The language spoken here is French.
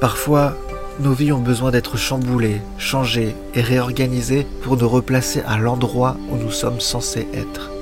Parfois, nos vies ont besoin d'être chamboulées, changées et réorganisées pour nous replacer à l'endroit où nous sommes censés être.